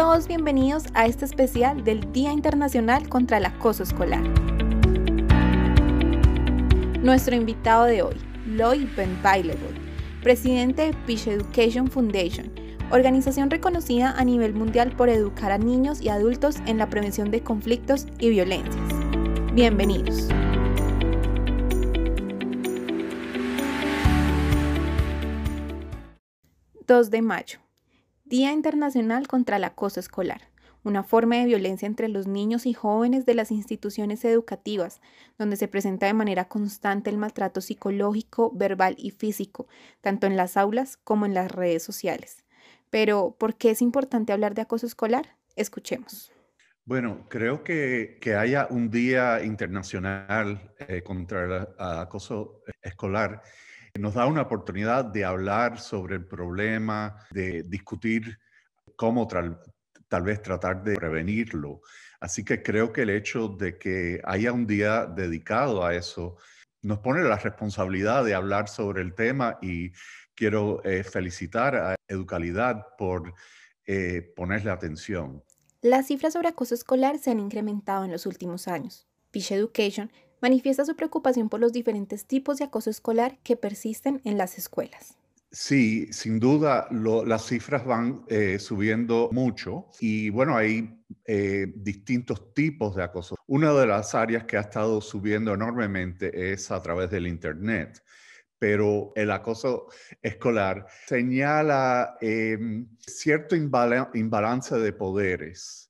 todos bienvenidos a este especial del Día Internacional contra el Acoso Escolar. Nuestro invitado de hoy, Lloyd Ben presidente de Fish Education Foundation, organización reconocida a nivel mundial por educar a niños y adultos en la prevención de conflictos y violencias. Bienvenidos. ...2 de mayo... Día Internacional contra el Acoso Escolar, una forma de violencia entre los niños y jóvenes de las instituciones educativas, donde se presenta de manera constante el maltrato psicológico, verbal y físico, tanto en las aulas como en las redes sociales. Pero, ¿por qué es importante hablar de acoso escolar? Escuchemos. Bueno, creo que, que haya un día internacional eh, contra el acoso escolar nos da una oportunidad de hablar sobre el problema, de discutir cómo tal vez tratar de prevenirlo. Así que creo que el hecho de que haya un día dedicado a eso nos pone la responsabilidad de hablar sobre el tema y quiero eh, felicitar a Educalidad por eh, ponerle atención. Las cifras sobre acoso escolar se han incrementado en los últimos años. Fish Education manifiesta su preocupación por los diferentes tipos de acoso escolar que persisten en las escuelas. Sí, sin duda las cifras van eh, subiendo mucho y bueno, hay eh, distintos tipos de acoso. Una de las áreas que ha estado subiendo enormemente es a través del Internet, pero el acoso escolar señala em, cierto imbalance de poderes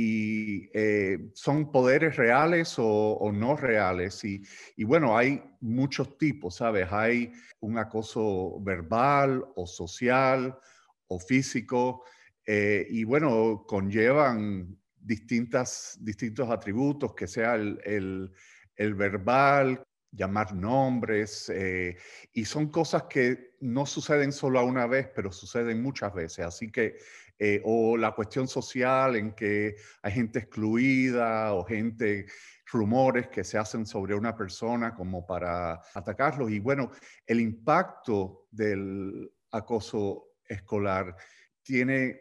y eh, son poderes reales o, no reales. Y, bueno, hay muchos tipos, ¿sabes? Hay un acoso verbal o social o físico eh, y bueno, conllevan distintas, distintos atributos, que sea el, verbal, llamar nombres, eh, y son cosas que no suceden solo una vez, pero suceden muchas veces. Así que eh, o la cuestión social en que hay gente excluida o gente, rumores que se hacen sobre una persona como para atacarlos. Y bueno, el impacto del acoso escolar tiene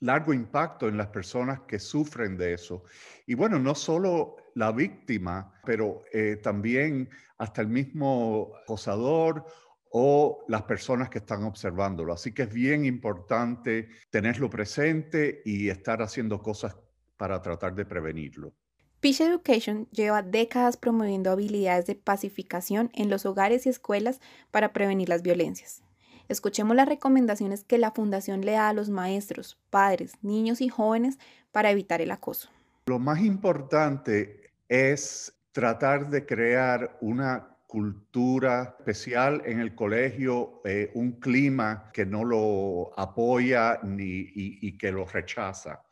largo impacto en las personas que sufren de eso. Y bueno, no solo la víctima, pero eh, también hasta el mismo acosador o las personas que están observándolo. Así que es bien importante tenerlo presente y estar haciendo cosas para tratar de prevenirlo. Peace Education lleva décadas promoviendo habilidades de pacificación en los hogares y escuelas para prevenir las violencias. Escuchemos las recomendaciones que la Fundación le da a los maestros, padres, niños y jóvenes para evitar el acoso. Lo más importante es tratar de crear una cultura especial en el colegio, eh, un clima que no lo apoya ni, y, que lo rechaza.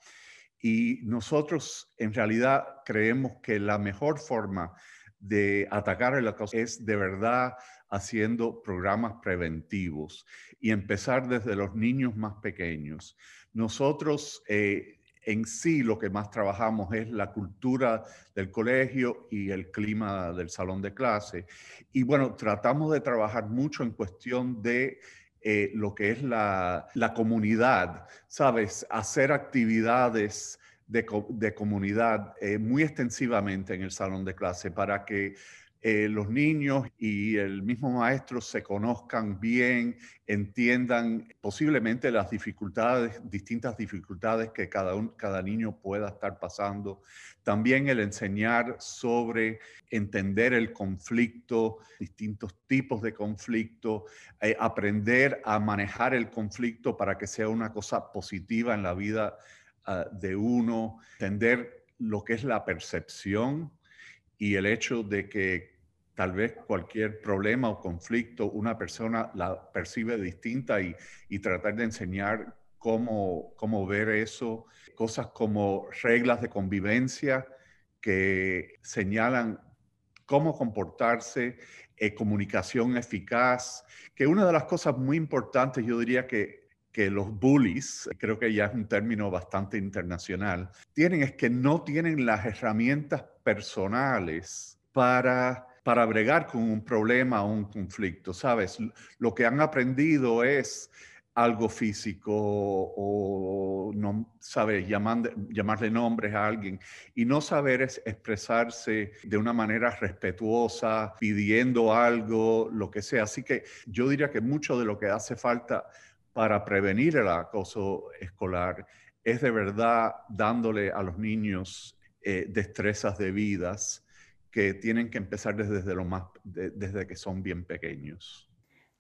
Y nosotros en realidad creemos que la mejor forma de atacar el acoso es de verdad haciendo programas preventivos y empezar desde los niños más pequeños. Nosotros eh, en sí lo que más trabajamos es la cultura del colegio y el clima del salón de clase. Y bueno, tratamos de trabajar mucho en cuestión de eh, lo que es la, comunidad, ¿sabes? Hacer actividades de, comunidad eh, muy extensivamente en el salón de clase para que eh, los niños y el mismo maestro se conozcan bien, entiendan posiblemente las dificultades, distintas dificultades que cada, niño pueda estar pasando. También el enseñar sobre entender el conflicto, distintos tipos de conflicto, eh, aprender a manejar el conflicto para que sea una cosa positiva en la vida ah, de uno, entender lo que es la percepción y el hecho de que tal vez cualquier problema o conflicto una persona la percibe distinta y, tratar de enseñar cómo, cómo ver eso, cosas como reglas de convivencia que señalan cómo comportarse, eh, comunicación eficaz, que una de las cosas muy importantes, yo diría que, que los bullies, creo que ya es un término bastante internacional, tienen es que no tienen las herramientas personales para para bregar con un problema o un conflicto, ¿sabes? Lo que han aprendido es algo físico o no saber llamarle nombres a alguien y no saber expresarse de una manera respetuosa, pidiendo algo, lo que sea. Así que yo diría que mucho de lo que hace falta para prevenir el acoso escolar es de verdad dándole a los niños eh, destrezas debidas que tienen que empezar desde, lo más, desde que son bien pequeños.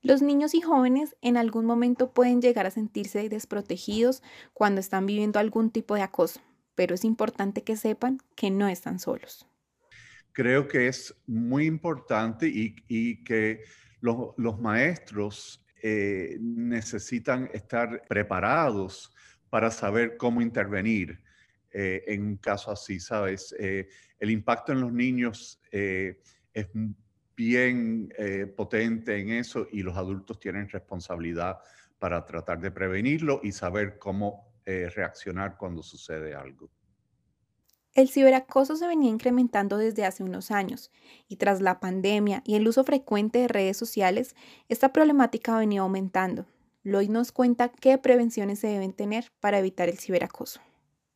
Los niños y jóvenes en algún momento pueden llegar a sentirse desprotegidos cuando están viviendo algún tipo de acoso, pero es importante que sepan que no están solos. Creo que es muy importante y, que los, maestros eh, necesitan estar preparados para saber cómo intervenir eh, en un caso así, ¿sabes? Eh, el impacto en los niños es bien eh, potente en eso y los adultos tienen responsabilidad para tratar de prevenirlo y saber cómo eh, reaccionar cuando sucede algo. El ciberacoso se venía incrementando desde hace unos años y tras la pandemia y el uso frecuente de redes sociales, esta problemática venido aumentando. Lloyd nos cuenta qué prevenciones se deben tener para evitar el ciberacoso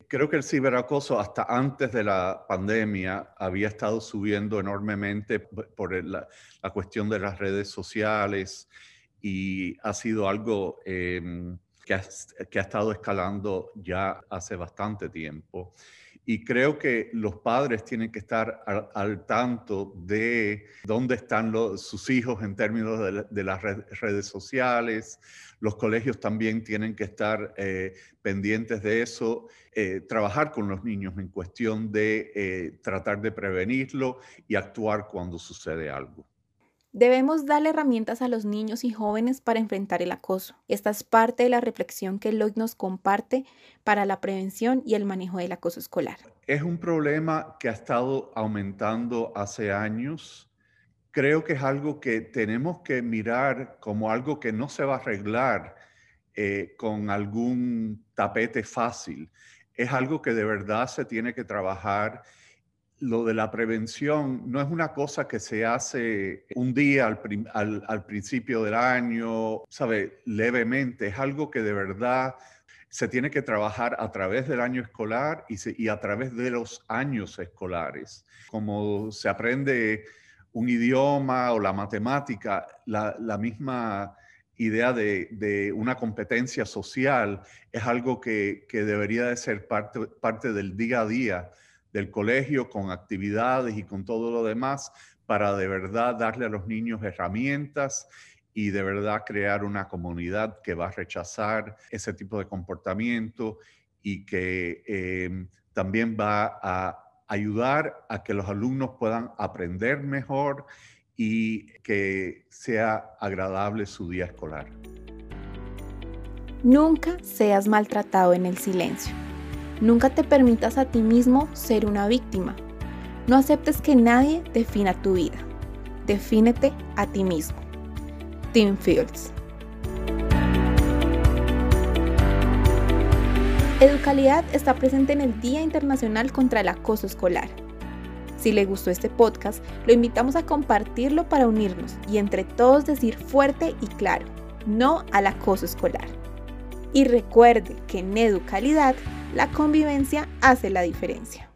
creo que el ciberacoso hasta antes de la pandemia había estado subiendo enormemente por la, cuestión de las redes sociales y ha sido algo em, que, ha, que ha estado escalando ya hace bastante tiempo. Y creo que los padres tienen que estar al, tanto de dónde están sus hijos en términos de, las redes sociales. Los colegios también tienen que estar eh, pendientes de eso, eh, trabajar con los niños en cuestión de eh, tratar de prevenirlo y actuar cuando sucede algo. Debemos darle herramientas a los niños y jóvenes para enfrentar el acoso. Esta es parte de la reflexión que Lloyd nos comparte para la prevención y el manejo del acoso escolar. Es un problema que ha estado aumentando hace años. Creo que es algo que tenemos que mirar como algo que no se va a arreglar eh, con algún tapete fácil. Es algo que de verdad se tiene que trabajar lo de la prevención no es una cosa que se hace un día al, principio del año, ¿sabe? Levemente, es algo que de verdad se tiene que trabajar a través del año escolar y, a través de los años escolares. Como se aprende un idioma o la matemática, la, misma idea de, una competencia social es algo que, debería de ser parte, parte del día a día del colegio con actividades y con todo lo demás para de verdad darle a los niños herramientas y de verdad crear una comunidad que va a rechazar ese tipo de comportamiento y que em, también va a ayudar a que los alumnos puedan aprender mejor y que sea agradable su día escolar. Nunca seas maltratado en el silencio. Nunca te permitas a ti mismo ser una víctima. No aceptes que nadie defina tu vida. Defínete a ti mismo. Tim Fields. Educalidad está presente en el Día Internacional contra el Acoso Escolar. Si le gustó este podcast, lo invitamos a compartirlo para unirnos y entre todos decir fuerte y claro, no al acoso escolar. Y recuerde que en Educalidad la convivencia hace la diferencia.